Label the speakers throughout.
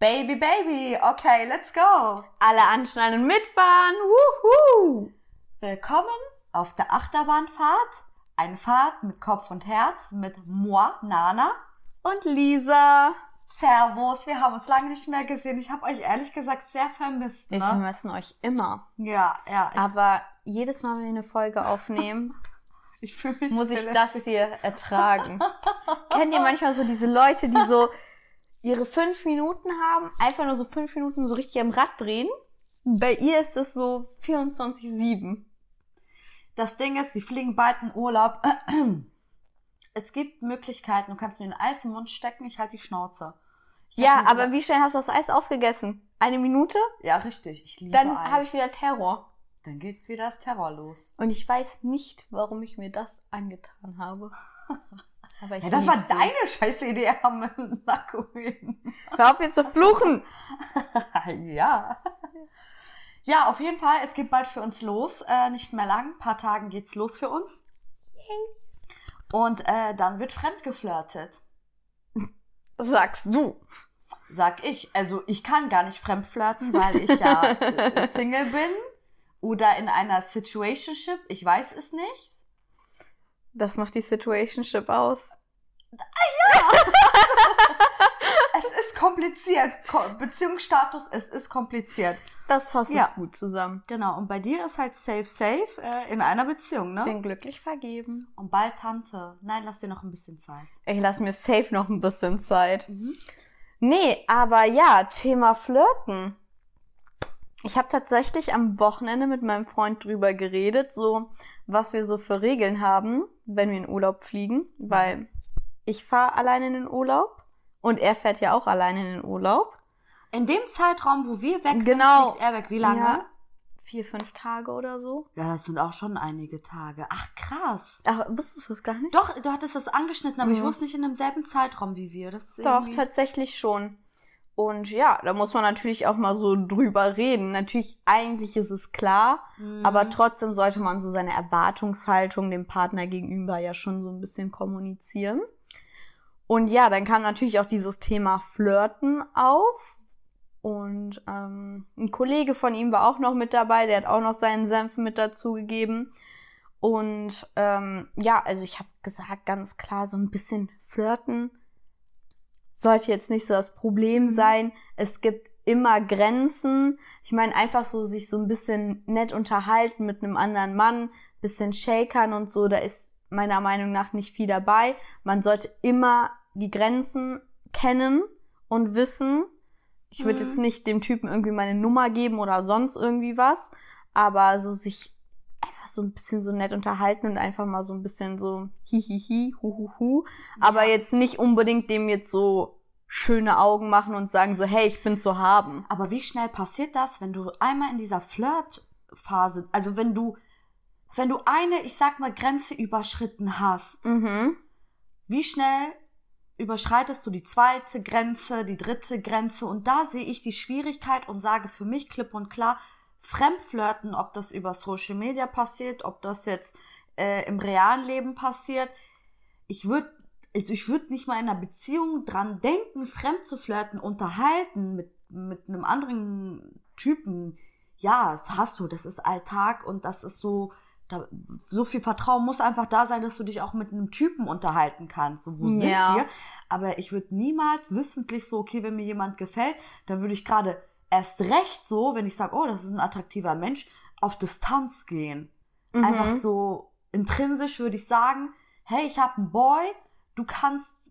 Speaker 1: Baby, Baby, okay, let's go.
Speaker 2: Alle anschnallen und mitfahren. Wuhu!
Speaker 1: Willkommen auf der Achterbahnfahrt. Eine Fahrt mit Kopf und Herz mit moi, Nana.
Speaker 2: Und Lisa.
Speaker 1: Servus, wir haben uns lange nicht mehr gesehen. Ich habe euch ehrlich gesagt sehr vermisst.
Speaker 2: Wir
Speaker 1: Ne?
Speaker 2: vermissen euch immer.
Speaker 1: Ja, ja.
Speaker 2: Aber jedes Mal, wenn wir eine Folge aufnehmen,
Speaker 1: ich
Speaker 2: muss ich das hier ertragen. Kennt ihr manchmal so diese Leute, die so ihre fünf Minuten haben, einfach nur so fünf Minuten so richtig am Rad drehen? Bei ihr ist es so 24-7.
Speaker 1: Das Ding ist, sie fliegen bald in Urlaub. Es gibt Möglichkeiten. Du kannst mir ein Eis im Mund stecken, ich halte die Schnauze. Ich
Speaker 2: Ja, aber wie schnell hast du das Eis aufgegessen? Eine Minute?
Speaker 1: Ja, richtig. Ich liebe
Speaker 2: Dann habe ich wieder Terror.
Speaker 1: Dann geht wieder das Terror los.
Speaker 2: Und ich weiß nicht, warum ich mir das angetan habe. Aber ich
Speaker 1: Ja, das war
Speaker 2: so.
Speaker 1: deine scheiß Idee am Nacken.
Speaker 2: Hör auf jetzt zu fluchen!
Speaker 1: ja. Ja, auf jeden Fall, es geht bald für uns los. Äh, nicht mehr lang, ein paar Tagen geht's los für uns. Und äh, dann wird fremd geflirtet.
Speaker 2: Sagst du.
Speaker 1: Sag ich. Also ich kann gar nicht fremd flirten, weil ich ja äh, Single bin oder in einer Situationship. Ich weiß es nicht.
Speaker 2: Das macht die Situationship aus.
Speaker 1: Es ist kompliziert. Ko Beziehungsstatus, es ist kompliziert.
Speaker 2: Das fasst
Speaker 1: Ja.
Speaker 2: es gut zusammen.
Speaker 1: Genau. Und bei dir ist halt safe, safe äh, in einer Beziehung, ne?
Speaker 2: Bin glücklich vergeben.
Speaker 1: Und bald Tante. Nein, lass dir noch ein bisschen Zeit.
Speaker 2: Ich lasse mir safe noch ein bisschen Zeit.
Speaker 1: Mhm.
Speaker 2: Nee, aber ja, Thema Flirten. Ich habe tatsächlich am Wochenende mit meinem Freund drüber geredet, so was wir so für Regeln haben, wenn wir in Urlaub fliegen, weil ich fahre allein in den Urlaub und er fährt ja auch allein in den Urlaub.
Speaker 1: In dem Zeitraum, wo wir weg sind,
Speaker 2: Genau.
Speaker 1: fliegt er weg. Wie lange?
Speaker 2: Ja, vier, fünf Tage oder so.
Speaker 1: Ja, das sind auch schon einige Tage. Ach, krass.
Speaker 2: Ach, wusstest du es gar nicht?
Speaker 1: Doch, du hattest das angeschnitten, aber ich
Speaker 2: Mhm.
Speaker 1: wusste nicht in demselben Zeitraum wie wir. Das
Speaker 2: Doch,
Speaker 1: irgendwie-
Speaker 2: tatsächlich schon. Und ja, da muss man natürlich auch mal so drüber reden. Natürlich, eigentlich ist es klar,
Speaker 1: Mhm.
Speaker 2: aber trotzdem sollte man so seine Erwartungshaltung dem Partner gegenüber ja schon so ein bisschen kommunizieren. Und ja, dann kam natürlich auch dieses Thema Flirten auf. Und ähm, ein Kollege von ihm war auch noch mit dabei, der hat auch noch seinen Senf mit dazugegeben. Und ähm, ja, also ich habe gesagt, ganz klar, so ein bisschen flirten sollte jetzt nicht so das Problem
Speaker 1: Mhm.
Speaker 2: sein. Es gibt immer Grenzen. Ich meine, einfach so sich so ein bisschen nett unterhalten mit einem anderen Mann, bisschen shakern und so, da ist meiner Meinung nach nicht viel dabei. Man sollte immer die Grenzen kennen und wissen. Ich würde
Speaker 1: Mhm.
Speaker 2: jetzt nicht dem Typen irgendwie meine Nummer geben oder sonst irgendwie was, aber so sich einfach so ein bisschen so nett unterhalten und einfach mal so ein bisschen so hihihi, huhuhu, aber jetzt nicht unbedingt dem jetzt so schöne Augen machen und sagen so, hey, ich bin zu haben.
Speaker 1: Aber wie schnell passiert das, wenn du einmal in dieser Flirtphase, also wenn du, wenn du eine, ich sag mal, Grenze überschritten hast,
Speaker 2: Mhm.
Speaker 1: wie schnell überschreitest du die zweite Grenze, die dritte Grenze und da sehe ich die Schwierigkeit und sage für mich klipp und klar, Fremdflirten, ob das über Social Media passiert, ob das jetzt äh, im realen Leben passiert, ich würde also ich würde nicht mal in einer Beziehung dran denken, fremd zu flirten, unterhalten mit, mit einem anderen Typen. Ja, das hast du, das ist Alltag und das ist so, da, so viel Vertrauen muss einfach da sein, dass du dich auch mit einem Typen unterhalten kannst. So, wo sind
Speaker 2: Ja.
Speaker 1: wir? Aber ich würde niemals wissentlich so, okay, wenn mir jemand gefällt, dann würde ich gerade erst recht so, wenn ich sage, oh, das ist ein attraktiver Mensch, auf Distanz gehen.
Speaker 2: Mhm.
Speaker 1: Einfach so intrinsisch würde ich sagen, hey, ich habe einen Boy, du kannst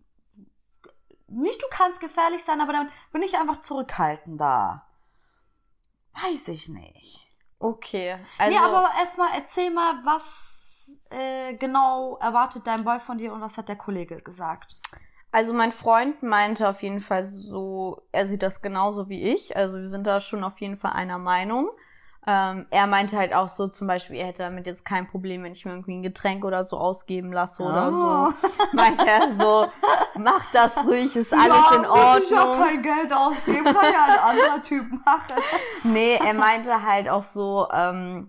Speaker 1: nicht du kannst gefährlich sein, aber dann bin ich einfach zurückhaltender. Weiß ich nicht.
Speaker 2: Okay. Also,
Speaker 1: nee, aber erstmal erzähl mal, was äh, genau erwartet dein Boy von dir und was hat der Kollege gesagt?
Speaker 2: Also mein Freund meinte auf jeden Fall so, er sieht das genauso wie ich. Also wir sind da schon auf jeden Fall einer Meinung. Ähm, er meinte halt auch so, zum Beispiel, er hätte damit jetzt kein Problem, wenn ich mir irgendwie ein Getränk oder so ausgeben lasse oder
Speaker 1: Oh.
Speaker 2: so. Meinte er so, mach das ruhig, ist alles in Ordnung.
Speaker 1: kein Geld ausgeben, kann ja ein anderer Typ machen.
Speaker 2: Nee, er meinte halt auch so, ähm,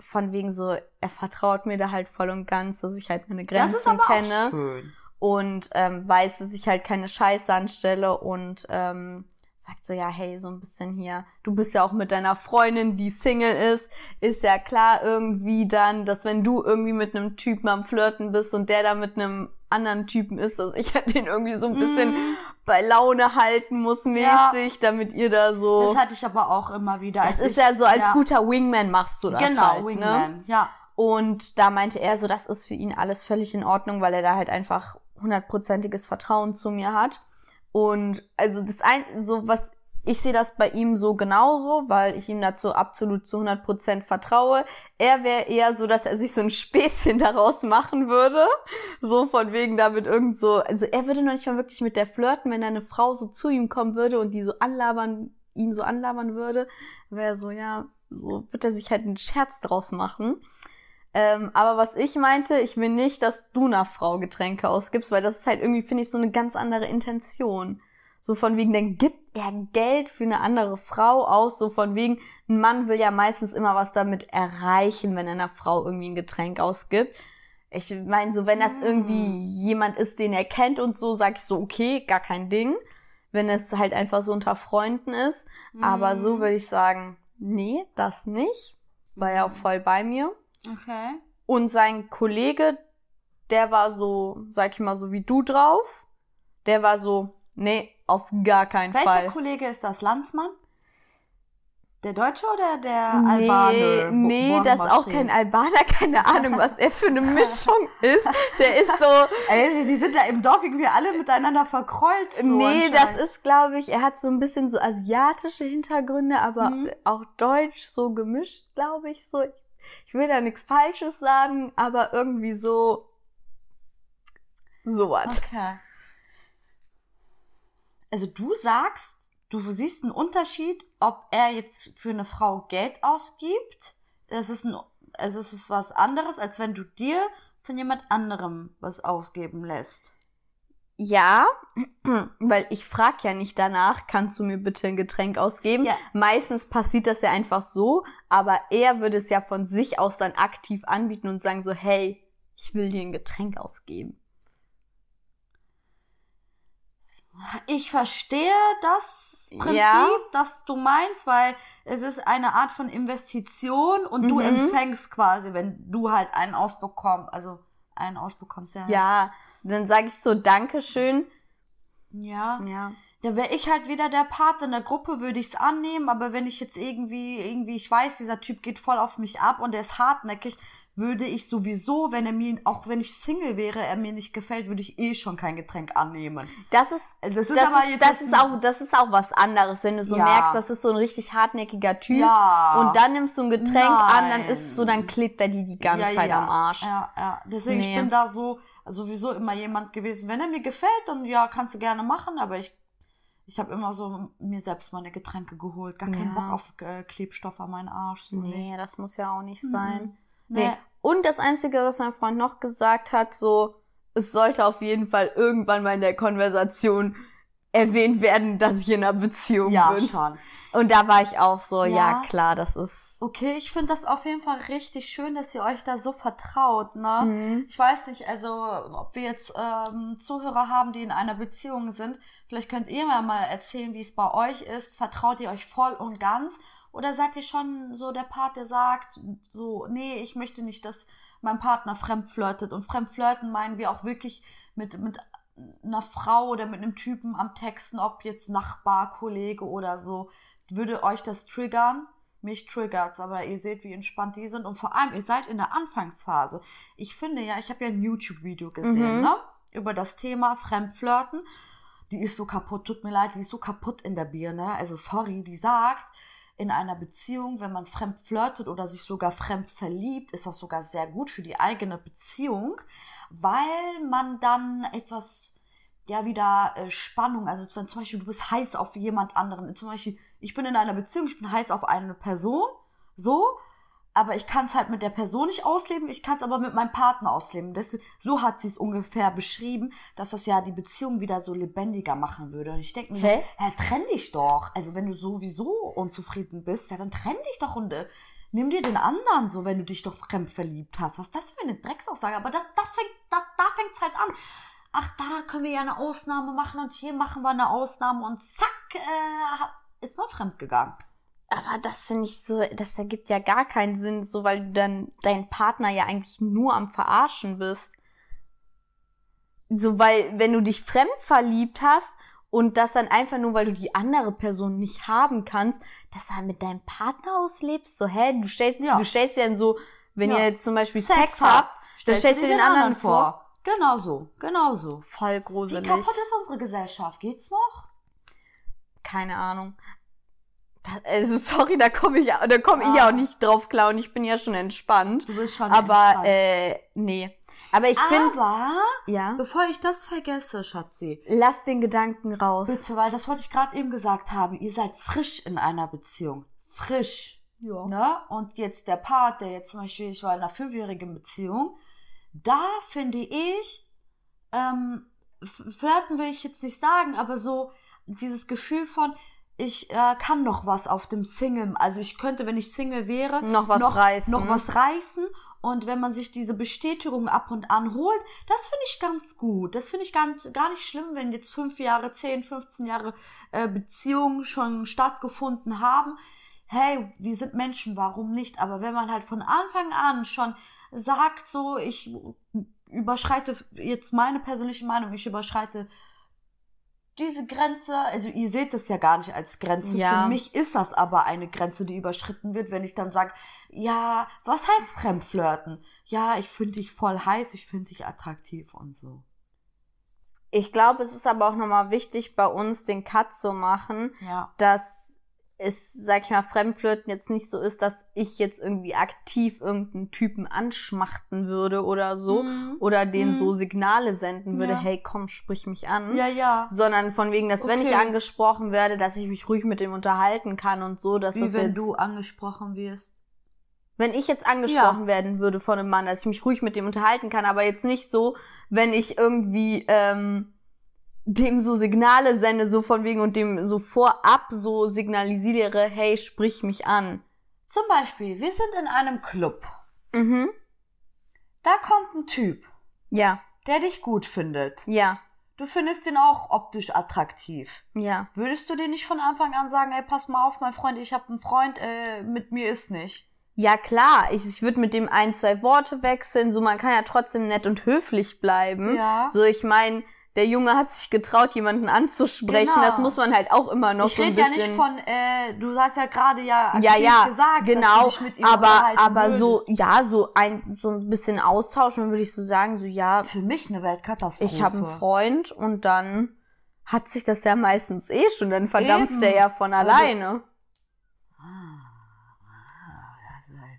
Speaker 2: von wegen so, er vertraut mir da halt voll und ganz, dass ich halt meine
Speaker 1: Das
Speaker 2: Grenzen
Speaker 1: ist aber
Speaker 2: kenne
Speaker 1: auch schön.
Speaker 2: Und ähm, weiß, dass ich halt keine Scheiße anstelle und ähm, sagt so, ja, hey, so ein bisschen hier, du bist ja auch mit deiner Freundin, die Single ist, ist ja klar irgendwie dann, dass wenn du irgendwie mit einem Typen am Flirten bist und der da mit einem anderen Typen ist, dass ich halt den irgendwie so ein bisschen mm. bei Laune halten muss mäßig, ja. damit ihr da so.
Speaker 1: Das hatte ich aber auch immer wieder.
Speaker 2: Das ist ich, ja so, als ja. guter Wingman machst du das genau, halt. Genau, Wingman, ne?
Speaker 1: ja.
Speaker 2: Und da meinte er so, das ist für ihn alles völlig in Ordnung, weil er da halt einfach hundertprozentiges Vertrauen zu mir hat. Und also das ein, so was ich sehe das bei ihm so genauso, weil ich ihm dazu absolut zu 100% vertraue. Er wäre eher so, dass er sich so ein Späßchen daraus machen würde. So von wegen damit irgend so, also er würde noch nicht mal wirklich mit der flirten, wenn eine Frau so zu ihm kommen würde und die so anlabern, ihn so anlabern würde, wäre so, ja, so wird er sich halt einen Scherz draus machen. Ähm, aber was ich meinte, ich will nicht, dass du einer Frau Getränke ausgibst, weil das ist halt irgendwie, finde ich, so eine ganz andere Intention. So von wegen, dann gibt er Geld für eine andere Frau aus. So von wegen, ein Mann will ja meistens immer was damit erreichen, wenn er einer Frau irgendwie ein Getränk ausgibt. Ich meine, so wenn das irgendwie hm. jemand ist, den er kennt und so, sag ich so, okay, gar kein Ding. Wenn es halt einfach so unter Freunden ist. Mhm. Aber so hm. würde ich sagen, nee, das nicht. War ja auch hm. voll bei mir.
Speaker 1: Okay.
Speaker 2: Und sein Kollege, der war so, sag ich mal, so wie du drauf. Der war so, nee, auf gar keinen
Speaker 1: Welcher
Speaker 2: Fall.
Speaker 1: Welcher Kollege ist das? Landsmann? Der Deutsche oder der nee, Albaner?
Speaker 2: Nee, das ist auch kein Albaner, keine Ahnung, was er für eine Mischung ist. Der ist so.
Speaker 1: Ey, die sind da im Dorf irgendwie alle miteinander verkreuzt. So
Speaker 2: nee, das ist, glaube ich, er hat so ein bisschen so asiatische Hintergründe, aber mhm. auch deutsch so gemischt, glaube ich, so. Ich will da nichts Falsches sagen, aber irgendwie so. Sowas.
Speaker 1: Okay also du sagst, du siehst einen Unterschied, ob er jetzt für eine Frau Geld ausgibt. Das ist ein, es ist was anderes, als wenn du dir von jemand anderem was ausgeben lässt.
Speaker 2: Ja, weil ich frag ja nicht danach, kannst du mir bitte ein Getränk ausgeben? Ja. Meistens passiert das ja einfach so, aber er würde es ja von sich aus dann aktiv anbieten und sagen so, hey, ich will dir ein Getränk ausgeben.
Speaker 1: Ich verstehe das Prinzip, ja. das du meinst, weil es ist eine Art von Investition und mhm. du empfängst quasi, wenn du halt einen ausbekommst, also einen ausbekommst, ja.
Speaker 2: Ja, dann sage ich so Dankeschön.
Speaker 1: Ja. Ja. Da wäre ich halt wieder der Part in der Gruppe, würde ich's annehmen, aber wenn ich jetzt irgendwie, irgendwie, ich weiß, dieser Typ geht voll auf mich ab und er ist hartnäckig, würde ich sowieso, wenn er mir, auch wenn ich Single wäre, er mir nicht gefällt, würde ich eh schon kein Getränk annehmen.
Speaker 2: Das ist, das ist das aber ist, jetzt das ist auch, das ist auch was anderes, wenn du so ja. merkst, das ist so ein richtig hartnäckiger Typ ja. und dann nimmst du ein Getränk Nein. an, dann ist es so, dann klebt er die die ganze ja, Zeit am Arsch.
Speaker 1: Ja, ja. Deswegen, nee. ich bin da so, sowieso immer jemand gewesen, wenn er mir gefällt, dann ja, kannst du gerne machen, aber ich ich habe immer so mir selbst meine Getränke geholt. Gar keinen Bock auf äh, Klebstoff an meinen Arsch.
Speaker 2: So nee, nee, das muss ja auch nicht mhm. sein. Nee. nee. Und das Einzige, was mein Freund noch gesagt hat, so, es sollte auf jeden Fall irgendwann mal in der Konversation erwähnt werden, dass ich in einer Beziehung ja, bin. Ja, schon. Und da war ich auch so, ja, ja klar, das ist.
Speaker 1: Okay, ich finde das auf jeden Fall richtig schön, dass ihr euch da so vertraut, ne? Mhm. Ich weiß nicht, also, ob wir jetzt ähm, Zuhörer haben, die in einer Beziehung sind. Vielleicht könnt ihr mir mal erzählen, wie es bei euch ist. Vertraut ihr euch voll und ganz? Oder seid ihr schon so der Part, der sagt, so, nee, ich möchte nicht, dass mein Partner fremd flirtet. Und fremd flirten meinen wir auch wirklich mit, mit einer Frau oder mit einem Typen am Texten, ob jetzt Nachbar, Kollege oder so. Würde euch das triggern? Mich triggert's, aber ihr seht, wie entspannt die sind. Und vor allem, ihr seid in der Anfangsphase. Ich finde ja, ich habe ja ein YouTube-Video gesehen, mhm. ne? Über das Thema Fremdflirten. Die ist so kaputt, tut mir leid, die ist so kaputt in der Birne. Also sorry, die sagt, in einer Beziehung, wenn man fremd flirtet oder sich sogar fremd verliebt, ist das sogar sehr gut für die eigene Beziehung, weil man dann etwas, ja, wieder äh, Spannung, also wenn zum Beispiel du bist heiß auf jemand anderen, zum Beispiel, ich bin in einer Beziehung, ich bin heiß auf eine Person, so, aber ich kann es halt mit der Person nicht ausleben, ich kann es aber mit meinem Partner ausleben. Deswegen, so hat sie es ungefähr beschrieben, dass das ja die Beziehung wieder so lebendiger machen würde. Und ich denke mir, so, ja, trenn dich doch. Also wenn du sowieso unzufrieden bist, ja, dann trenn dich doch und äh, nimm dir den anderen so, wenn du dich doch fremd verliebt hast. Was ist das für eine Drecksaussage? Aber das, das fängt, da, da fängt's halt an. ach, da können wir ja eine Ausnahme machen und hier machen wir eine Ausnahme und zack, äh, ist man fremdgegangen.
Speaker 2: Aber das finde ich so, das ergibt ja gar keinen Sinn, so weil du dann deinen Partner ja eigentlich nur am Verarschen bist. So, weil, wenn du dich fremd verliebt hast und das dann einfach nur, weil du die andere Person nicht haben kannst, dass du halt mit deinem Partner auslebst, so, hä, du stellst,
Speaker 1: Ja.
Speaker 2: du stellst dir dann so, wenn
Speaker 1: Ja.
Speaker 2: ihr jetzt zum Beispiel
Speaker 1: Sex
Speaker 2: Sex,
Speaker 1: habt,
Speaker 2: dann stellst du den anderen vor.
Speaker 1: Genau so, genau so.
Speaker 2: Voll
Speaker 1: Wie
Speaker 2: gruselig.
Speaker 1: kaputt ist unsere Gesellschaft? Geht's noch?
Speaker 2: Keine Ahnung. Also, sorry, da komme ich, da komme ich
Speaker 1: Ah.
Speaker 2: auch nicht drauf klar und ich bin ja schon entspannt.
Speaker 1: Du bist schon
Speaker 2: Aber,
Speaker 1: entspannt.
Speaker 2: äh, nee. Aber ich finde,
Speaker 1: Aber,
Speaker 2: ja,
Speaker 1: bevor ich das vergesse, Schatzi,
Speaker 2: lass den Gedanken raus.
Speaker 1: bitte, weil das wollte ich gerade eben gesagt haben, ihr seid frisch in einer Beziehung. Frisch.
Speaker 2: Ja.
Speaker 1: Ne? Und jetzt der Part, der jetzt zum Beispiel, ich war in einer fünfjährigen Beziehung, da finde ich, ähm, flirten will ich jetzt nicht sagen, aber so dieses Gefühl von, ich äh, kann noch was auf dem Single, also ich könnte, wenn ich Single wäre,
Speaker 2: Noch was reißen.
Speaker 1: noch was reißen. Und wenn man sich diese Bestätigung ab und an holt, das finde ich ganz gut. Das finde ich ganz, gar nicht schlimm, wenn jetzt fünf Jahre, zehn, 15 Jahre äh, Beziehungen schon stattgefunden haben. Hey, wir sind Menschen, warum nicht? Aber wenn man halt von Anfang an schon sagt, so, ich überschreite jetzt meine persönliche Meinung, ich überschreite diese Grenze, also ihr seht es ja gar nicht als Grenze.
Speaker 2: Ja.
Speaker 1: Für mich ist das aber eine Grenze, die überschritten wird, wenn ich dann sage, ja, was heißt Fremdflirten? Ja, ich finde dich voll heiß, ich finde dich attraktiv und so.
Speaker 2: Ich glaube, es ist aber auch nochmal wichtig, bei uns den Cut zu machen,
Speaker 1: Ja.
Speaker 2: dass es, sag ich mal, Fremdflirten jetzt nicht so ist, dass ich jetzt irgendwie aktiv irgendeinen Typen anschmachten würde oder so.
Speaker 1: Mhm.
Speaker 2: Oder den
Speaker 1: Mhm.
Speaker 2: so Signale senden würde,
Speaker 1: Ja.
Speaker 2: hey, komm, sprich mich an.
Speaker 1: Ja, ja.
Speaker 2: Sondern von wegen, dass wenn ich
Speaker 1: Okay.
Speaker 2: angesprochen werde, dass ich mich ruhig mit dem unterhalten kann und so, dass
Speaker 1: Wie
Speaker 2: das
Speaker 1: wenn
Speaker 2: jetzt,
Speaker 1: du angesprochen wirst.
Speaker 2: wenn ich jetzt angesprochen werden würde von einem Mann, dass ich mich ruhig mit dem unterhalten kann, aber jetzt nicht so, wenn ich irgendwie ähm, dem so Signale sende, so von wegen und dem so vorab so signalisiere, hey, sprich mich an.
Speaker 1: Zum Beispiel, wir sind in einem Club.
Speaker 2: Mhm.
Speaker 1: Da kommt ein Typ,
Speaker 2: Ja,
Speaker 1: der dich gut findet.
Speaker 2: ja,
Speaker 1: Du findest ihn auch optisch attraktiv.
Speaker 2: ja.
Speaker 1: Würdest du dir nicht von Anfang an sagen, ey, pass mal auf, mein Freund, ich habe einen Freund, äh, mit mir ist nicht.
Speaker 2: Ja, klar, ich, ich würde mit dem ein, zwei Worte wechseln, so man kann ja trotzdem nett und höflich bleiben.
Speaker 1: Ja.
Speaker 2: So, ich meine, der Junge hat sich getraut, jemanden anzusprechen.
Speaker 1: Genau.
Speaker 2: Das muss man halt auch immer noch
Speaker 1: ich
Speaker 2: so ein
Speaker 1: rede ja nicht von, äh, du hast ja gerade ja
Speaker 2: ja, ja,
Speaker 1: gesagt, dass
Speaker 2: genau,
Speaker 1: du dich mit ihm
Speaker 2: aber, aber so, ja, so ein, so ein bisschen austauschen, würde ich so sagen, so, ja,
Speaker 1: Für mich eine Weltkatastrophe.
Speaker 2: ich habe einen Freund und dann hat sich das ja meistens eh schon, dann verdampft
Speaker 1: Eben.
Speaker 2: er ja von
Speaker 1: Also-
Speaker 2: alleine.
Speaker 1: Ah, ah,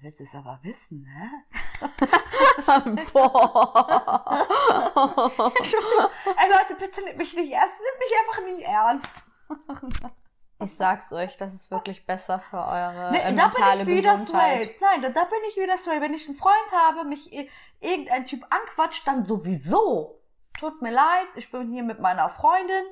Speaker 1: wird es aber wissen, ne?
Speaker 2: Boah.
Speaker 1: Ey, Leute, bitte nehmt mich nicht ernst, nehmt mich einfach nie ernst.
Speaker 2: Ich sag's euch, das ist wirklich besser für eure
Speaker 1: Nee,
Speaker 2: äh,
Speaker 1: da
Speaker 2: mentale
Speaker 1: bin ich wieder
Speaker 2: Gesundheit.
Speaker 1: Nein, da, da bin ich wieder straight. Wenn ich einen Freund habe, mich irgendein Typ anquatscht, dann sowieso. Tut mir leid, ich bin hier mit meiner Freundin.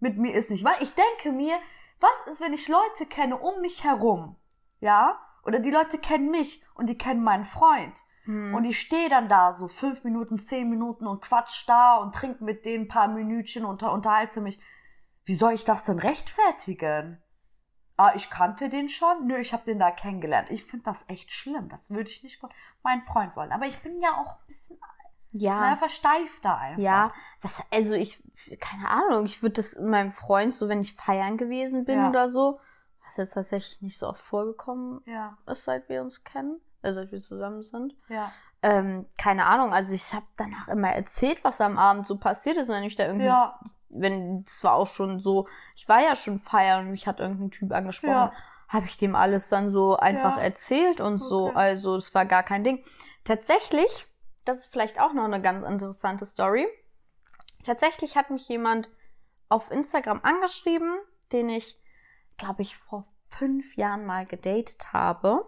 Speaker 1: Mit mir ist nicht, weil ich denke mir, was ist, wenn ich Leute kenne um mich herum? Ja? Oder die Leute kennen mich und die kennen meinen Freund.
Speaker 2: Hm.
Speaker 1: Und ich stehe dann da so fünf Minuten, zehn Minuten und quatsch da und trinke mit denen ein paar Minütchen und unter, unterhalte mich. Wie soll ich das denn rechtfertigen? Ah, ich kannte den schon? Nö, ich habe den da kennengelernt. Ich finde das echt schlimm. Das würde ich nicht von meinem Freund wollen. Aber ich bin ja auch ein bisschen
Speaker 2: ja.
Speaker 1: na, versteifter einfach.
Speaker 2: Ja, was, also ich, keine Ahnung, ich würde das meinem Freund, so wenn ich feiern gewesen bin
Speaker 1: Ja.
Speaker 2: oder so, was jetzt tatsächlich nicht so oft vorgekommen
Speaker 1: Ja,
Speaker 2: ist, seit wir uns kennen, also seit wir zusammen sind.
Speaker 1: ja.
Speaker 2: Ähm, keine Ahnung, also ich habe danach immer erzählt, was am Abend so passiert ist, wenn ich da irgendwie,
Speaker 1: Ja,
Speaker 2: wenn, das war auch schon so, ich war ja schon feiern und mich hat irgendein Typ angesprochen,
Speaker 1: Ja.
Speaker 2: habe ich dem alles dann so einfach
Speaker 1: Ja.
Speaker 2: erzählt und so,
Speaker 1: Okay.
Speaker 2: also das war gar kein Ding. Tatsächlich, das ist vielleicht auch noch eine ganz interessante Story. Tatsächlich hat mich jemand auf Instagram angeschrieben, den ich, glaube ich, vor fünf Jahren mal gedatet habe.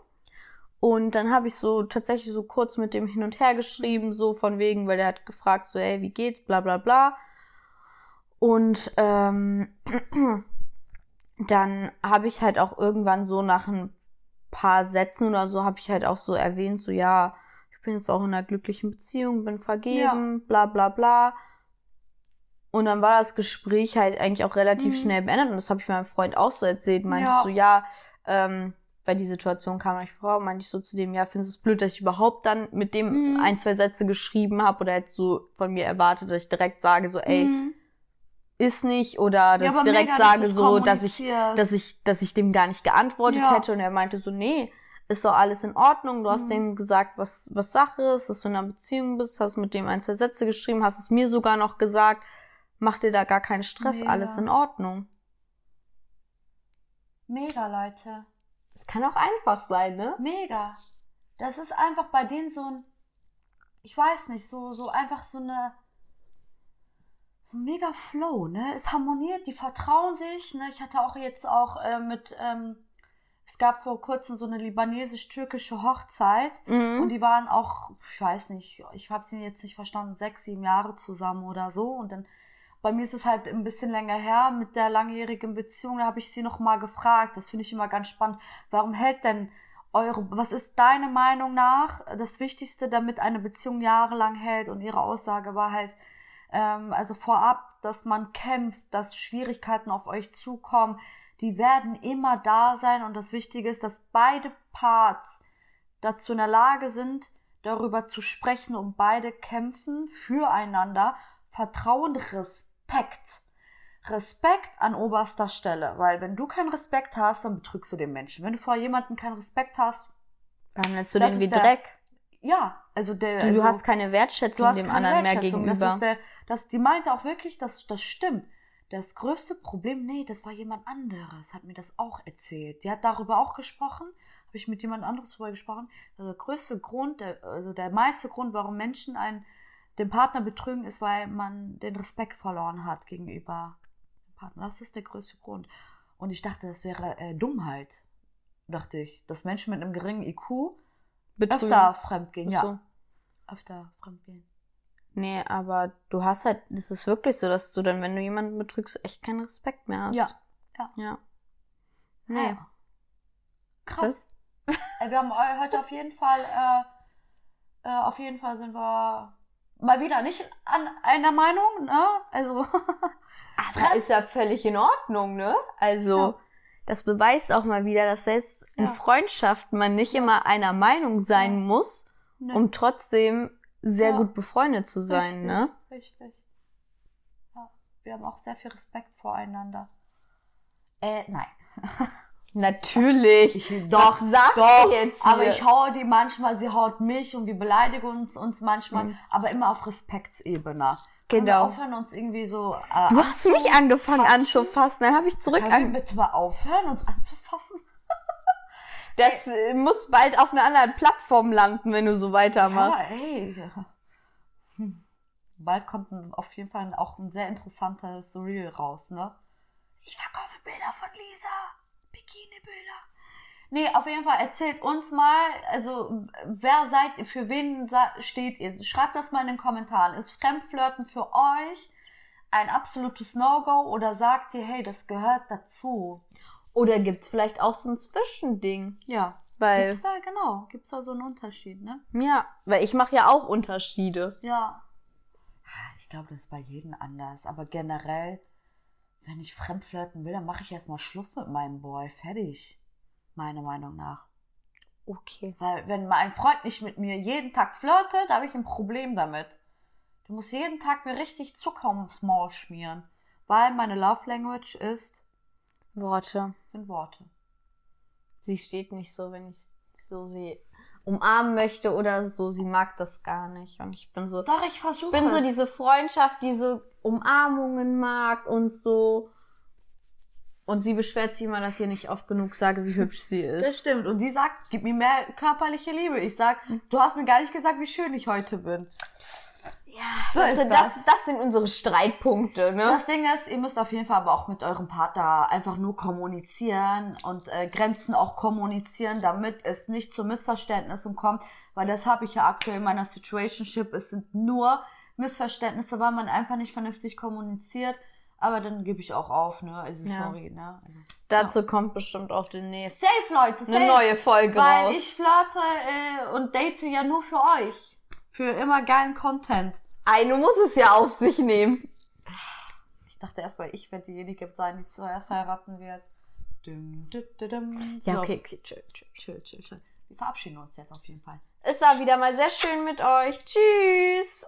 Speaker 2: Und dann habe ich so tatsächlich so kurz mit dem hin und her geschrieben, so von wegen, weil der hat gefragt, so, ey, wie geht's, bla bla bla. Und ähm, dann habe ich halt auch irgendwann so nach ein paar Sätzen oder so, habe ich halt auch so erwähnt, so, ja, ich bin jetzt auch in einer glücklichen Beziehung, bin vergeben, bla bla bla. Und dann war das Gespräch halt eigentlich auch relativ
Speaker 1: Mhm.
Speaker 2: schnell beendet. Und das habe ich meinem Freund auch so erzählt. Meinte
Speaker 1: Ja.
Speaker 2: ich so, ja, ähm, weil die Situation kam nicht vor, meinte ich so zu dem, ja, findest du es blöd, dass ich überhaupt dann mit dem
Speaker 1: Mhm.
Speaker 2: ein, zwei Sätze geschrieben habe oder hättest du von mir erwartet, dass ich direkt sage, so, ey,
Speaker 1: Mhm.
Speaker 2: ist nicht, oder dass
Speaker 1: Ja,
Speaker 2: ich direkt
Speaker 1: mega, dass
Speaker 2: sage,
Speaker 1: du's
Speaker 2: so, dass ich, dass ich, dass ich dem gar nicht geantwortet
Speaker 1: Ja.
Speaker 2: hätte. Und er meinte so, nee, ist doch alles in Ordnung. Du hast
Speaker 1: Mhm.
Speaker 2: dem gesagt, was, was Sache ist, dass du in einer Beziehung bist, hast mit dem ein, zwei Sätze geschrieben, hast es mir sogar noch gesagt. Mach dir da gar keinen Stress,
Speaker 1: Mega.
Speaker 2: alles in Ordnung.
Speaker 1: Mega, Leute.
Speaker 2: Es kann auch einfach sein, ne?
Speaker 1: Mega. Das ist einfach bei denen so ein, ich weiß nicht, so, so einfach so eine, so ein mega Flow, ne? Es harmoniert, die vertrauen sich, ne? Ich hatte auch jetzt auch äh, mit, ähm, es gab vor kurzem so eine libanesisch-türkische Hochzeit
Speaker 2: Mhm.
Speaker 1: und die waren auch, ich weiß nicht, ich habe sie jetzt nicht verstanden, sechs, sieben Jahre zusammen oder so und dann bei mir ist es halt ein bisschen länger her mit der langjährigen Beziehung, da habe ich sie noch mal gefragt, das finde ich immer ganz spannend, warum hält denn eure, was ist deine Meinung nach das Wichtigste, damit eine Beziehung jahrelang hält? Und ihre Aussage war halt, ähm, also vorab, dass man kämpft, dass Schwierigkeiten auf euch zukommen, die werden immer da sein. Und das Wichtige ist, dass beide Parts dazu in der Lage sind, darüber zu sprechen und beide kämpfen füreinander. Vertrauen, Respekt. Respekt an oberster Stelle, weil wenn du keinen Respekt hast, dann betrügst du den Menschen. Wenn du vor jemandem keinen Respekt hast,
Speaker 2: Behandelst du den wie
Speaker 1: der-
Speaker 2: Dreck?
Speaker 1: ja, also der
Speaker 2: Du,
Speaker 1: also,
Speaker 2: du hast keine Wertschätzung
Speaker 1: hast
Speaker 2: dem
Speaker 1: keine
Speaker 2: anderen mehr
Speaker 1: Wertschätzung.
Speaker 2: gegenüber.
Speaker 1: Das der, das, die meinte auch wirklich, dass das stimmt. Das größte Problem, nee, das war jemand anderes, hat mir das auch erzählt. Die hat darüber auch gesprochen, habe ich mit jemand anderes darüber gesprochen. Also der größte Grund, der, also der meiste Grund, warum Menschen einen, den Partner betrügen, ist, weil man den Respekt verloren hat gegenüber dem Partner. Das ist der größte Grund. Und ich dachte, das wäre äh, Dummheit, dachte ich, dass Menschen mit einem geringen IQ
Speaker 2: Betrügen.
Speaker 1: öfter fremdgehen. Ja,
Speaker 2: so.
Speaker 1: öfter fremdgehen.
Speaker 2: Nee, aber du hast halt, es ist wirklich so, dass du dann, wenn du jemanden betrügst, echt keinen Respekt mehr hast.
Speaker 1: Ja, ja.
Speaker 2: Ja. Nee.
Speaker 1: Ja. Krass. Ey, wir haben eu- heute auf jeden Fall, äh, äh, auf jeden Fall sind wir mal wieder nicht an einer Meinung, ne? Also,
Speaker 2: Aber ist ja völlig in Ordnung, ne? Also,
Speaker 1: Ja.
Speaker 2: das beweist auch mal wieder, dass selbst in
Speaker 1: Ja.
Speaker 2: Freundschaften man nicht immer einer Meinung sein
Speaker 1: Ja.
Speaker 2: muss,
Speaker 1: ne,
Speaker 2: um trotzdem sehr gut befreundet zu sein,
Speaker 1: richtig,
Speaker 2: ne?
Speaker 1: Richtig. Ja, wir haben auch sehr viel Respekt voreinander. Äh, nein.
Speaker 2: Natürlich.
Speaker 1: doch,
Speaker 2: Was
Speaker 1: doch,
Speaker 2: jetzt
Speaker 1: aber
Speaker 2: hier?
Speaker 1: ich haue die manchmal, sie haut mich und wir beleidigen uns, uns manchmal,
Speaker 2: Mhm.
Speaker 1: aber immer auf Respektsebene. Können wir
Speaker 2: Genau.
Speaker 1: aufhören, uns irgendwie so. Äh,
Speaker 2: Du hast mich angefangen
Speaker 1: anzufassen?
Speaker 2: dann habe ich zurück
Speaker 1: Können wir bitte mal aufhören, uns anzufassen?
Speaker 2: Das äh, muss bald auf einer anderen Plattform landen, wenn du so weitermachst.
Speaker 1: Ja, ey. Hm. Bald kommt auf jeden Fall auch ein sehr interessantes Reel raus, ne? Ich verkaufe Bilder von Lisa. Bikini-Bilder. Nee, auf jeden Fall erzählt uns mal, also wer seid ihr, für wen steht ihr? Schreibt das mal in den Kommentaren. Ist Fremdflirten für euch ein absolutes No-Go oder sagt ihr, hey, das gehört dazu?
Speaker 2: Oder gibt's vielleicht auch so ein Zwischending?
Speaker 1: Ja.
Speaker 2: Weil,
Speaker 1: Gibt's da, genau, gibt's da so einen Unterschied, ne?
Speaker 2: ja, weil ich mache ja auch Unterschiede.
Speaker 1: Ja. Ich glaube, das ist bei jedem anders. Aber generell, wenn ich fremdflirten will, dann mache ich erstmal Schluss mit meinem Boy. Fertig. Meiner Meinung nach.
Speaker 2: Okay.
Speaker 1: Weil, wenn mein Freund nicht mit mir jeden Tag flirtet, habe ich ein Problem damit. Du musst jeden Tag mir richtig Zucker ums Maul schmieren. Weil meine Love Language ist,
Speaker 2: Worte.
Speaker 1: sind Worte.
Speaker 2: Sie steht nicht so, wenn ich so sie umarmen möchte oder so. Sie mag das gar nicht. Und ich bin so,
Speaker 1: Doch, ich versuche
Speaker 2: ich bin so
Speaker 1: es.
Speaker 2: diese Freundschaft, die so Umarmungen mag und so. Und sie beschwert sich immer, dass ich ihr nicht oft genug sage, wie hübsch sie
Speaker 1: Das
Speaker 2: ist.
Speaker 1: stimmt. Und die sagt, gib mir mehr körperliche Liebe. Ich sag, du hast mir gar nicht gesagt, wie schön ich heute bin.
Speaker 2: Ja,
Speaker 1: So
Speaker 2: das,
Speaker 1: ist
Speaker 2: das.
Speaker 1: das.
Speaker 2: Das, sind unsere Streitpunkte, ne?
Speaker 1: Das Ding ist, ihr müsst auf jeden Fall aber auch mit eurem Partner einfach nur kommunizieren und äh, Grenzen auch kommunizieren, damit es nicht zu Missverständnissen kommt, weil das habe ich ja aktuell in meiner Situationship. Es sind nur Missverständnisse, weil man einfach nicht vernünftig kommuniziert. Aber dann gebe ich auch auf, ne? Also
Speaker 2: Ja.
Speaker 1: sorry, ne? Also,
Speaker 2: Dazu kommt bestimmt auch demnächst
Speaker 1: safe, Leute, safe.
Speaker 2: eine neue Folge
Speaker 1: weil
Speaker 2: raus.
Speaker 1: ich flirte äh, und date ja nur für euch. Für immer geilen Content.
Speaker 2: Eine muss es ja auf sich nehmen.
Speaker 1: Ich dachte erst mal, ich werde diejenige sein, die zuerst heiraten wird. Dum, dum, dum, dum.
Speaker 2: Ja,
Speaker 1: So,
Speaker 2: okay, okay, chill.
Speaker 1: Chill, chill, chill. Wir verabschieden uns jetzt auf jeden Fall.
Speaker 2: Es war wieder mal sehr schön mit euch. Tschüss.